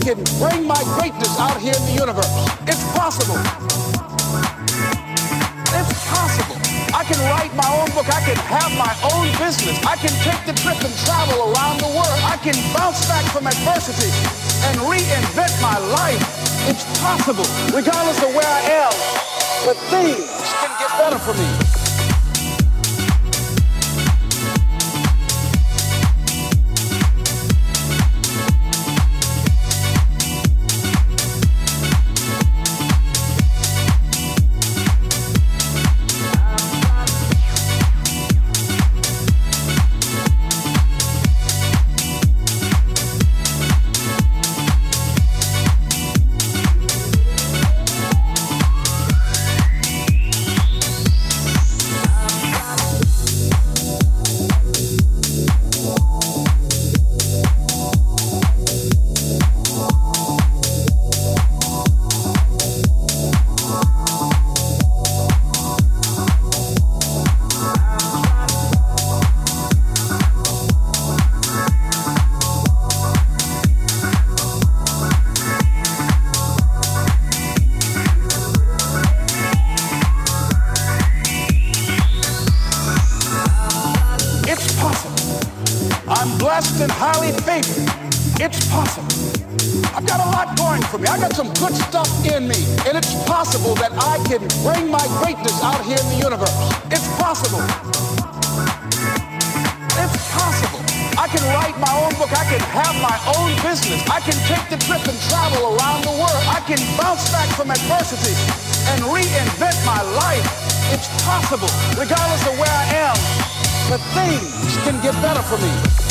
can bring my greatness out here in the universe. It's possible. It's possible. I can write my own book. I can have my own business. I can take the trip and travel around the world. I can bounce back from adversity and reinvent my life. It's possible, regardless of where I am. But things can get better for me. my own book. I can have my own business. I can take the trip and travel around the world. I can bounce back from adversity and reinvent my life. It's possible, regardless of where I am. But things can get better for me.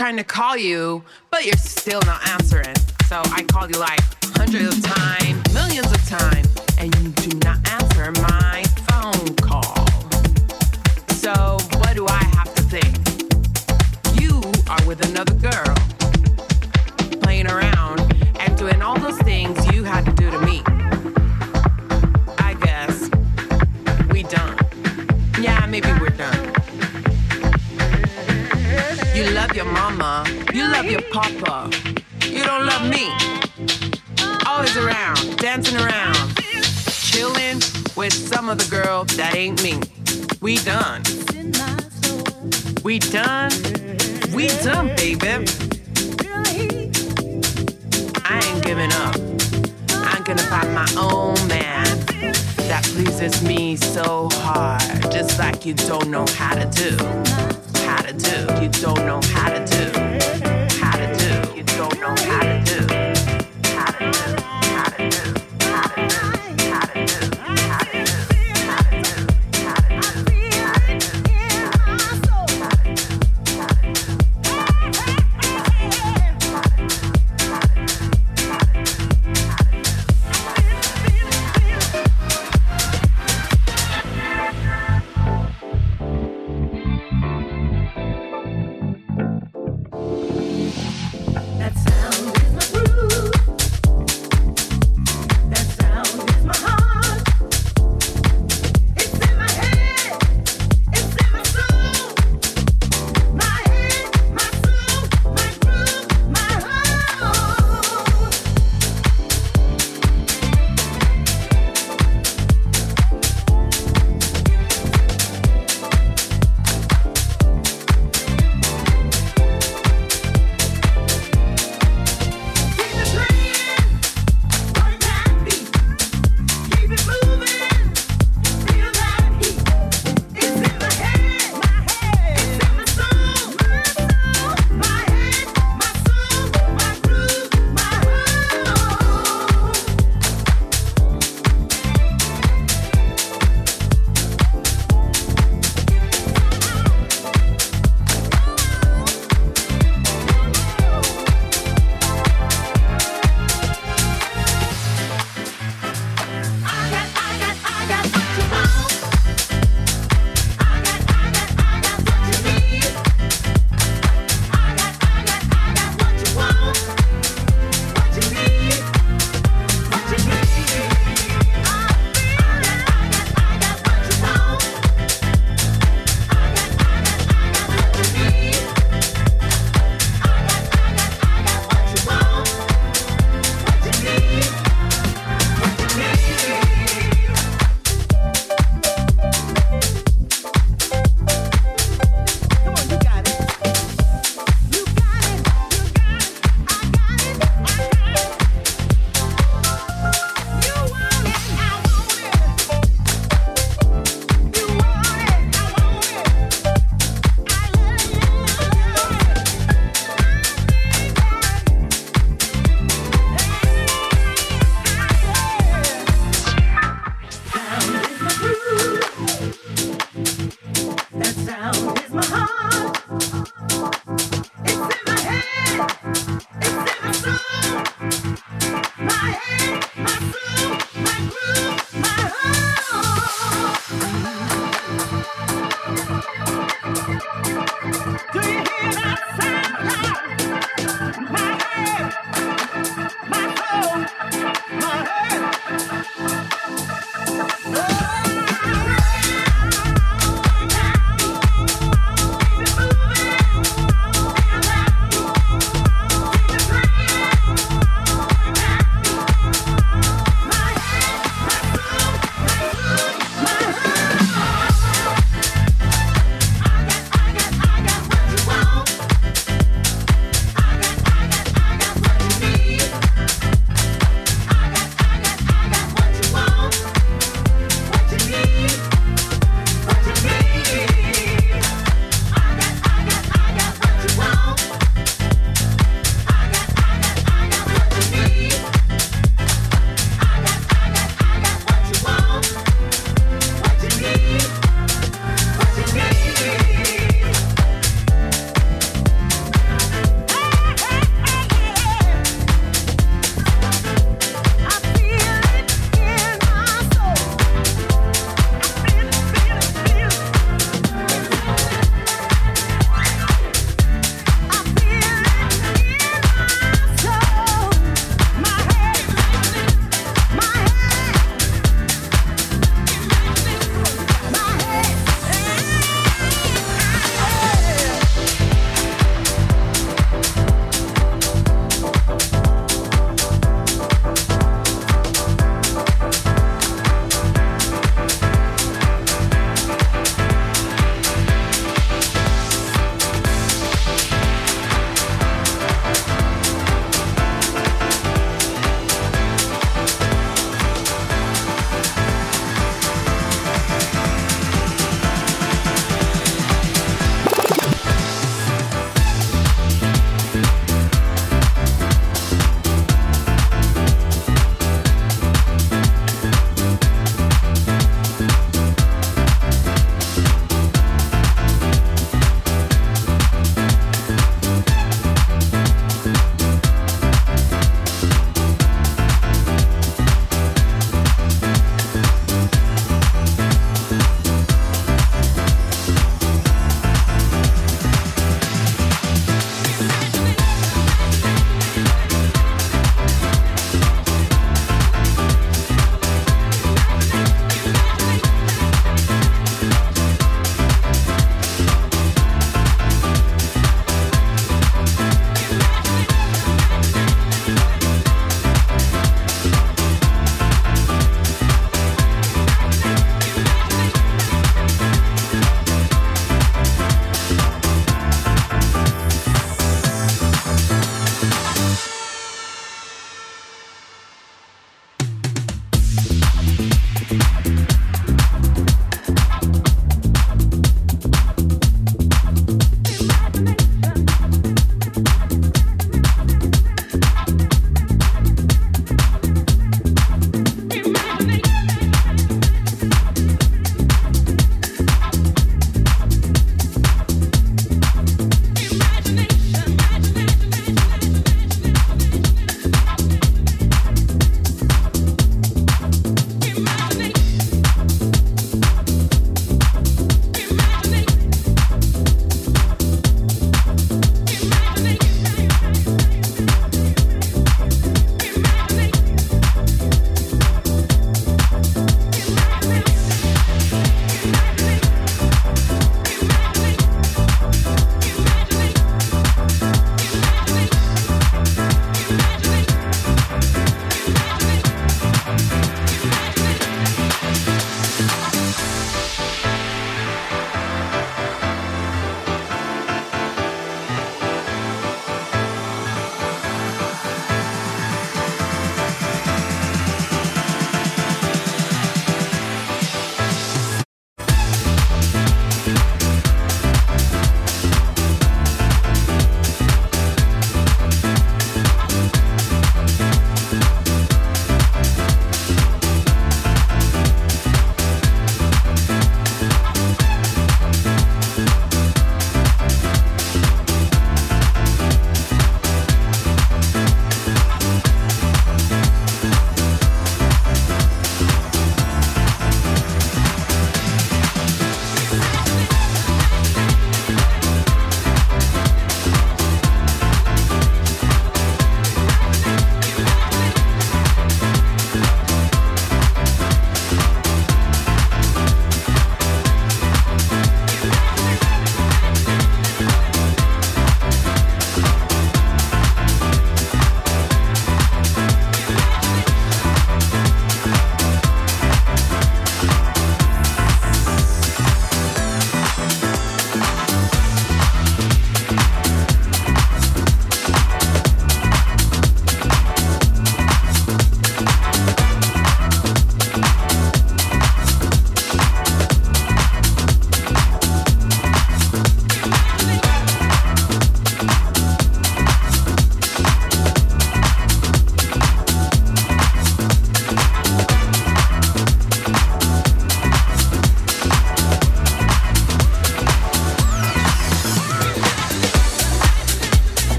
Trying to call you, but you're still not answering. So I called you like hundreds of times, millions of times, and you do not answer my love your papa. You don't love me. Always around, dancing around, chilling with some other girl that ain't me. We done. We done. We done, baby. I ain't giving up. I'm gonna find my own man that pleases me so hard, just like you don't know how to do. How to do. You don't know how to do. Don't know how to do.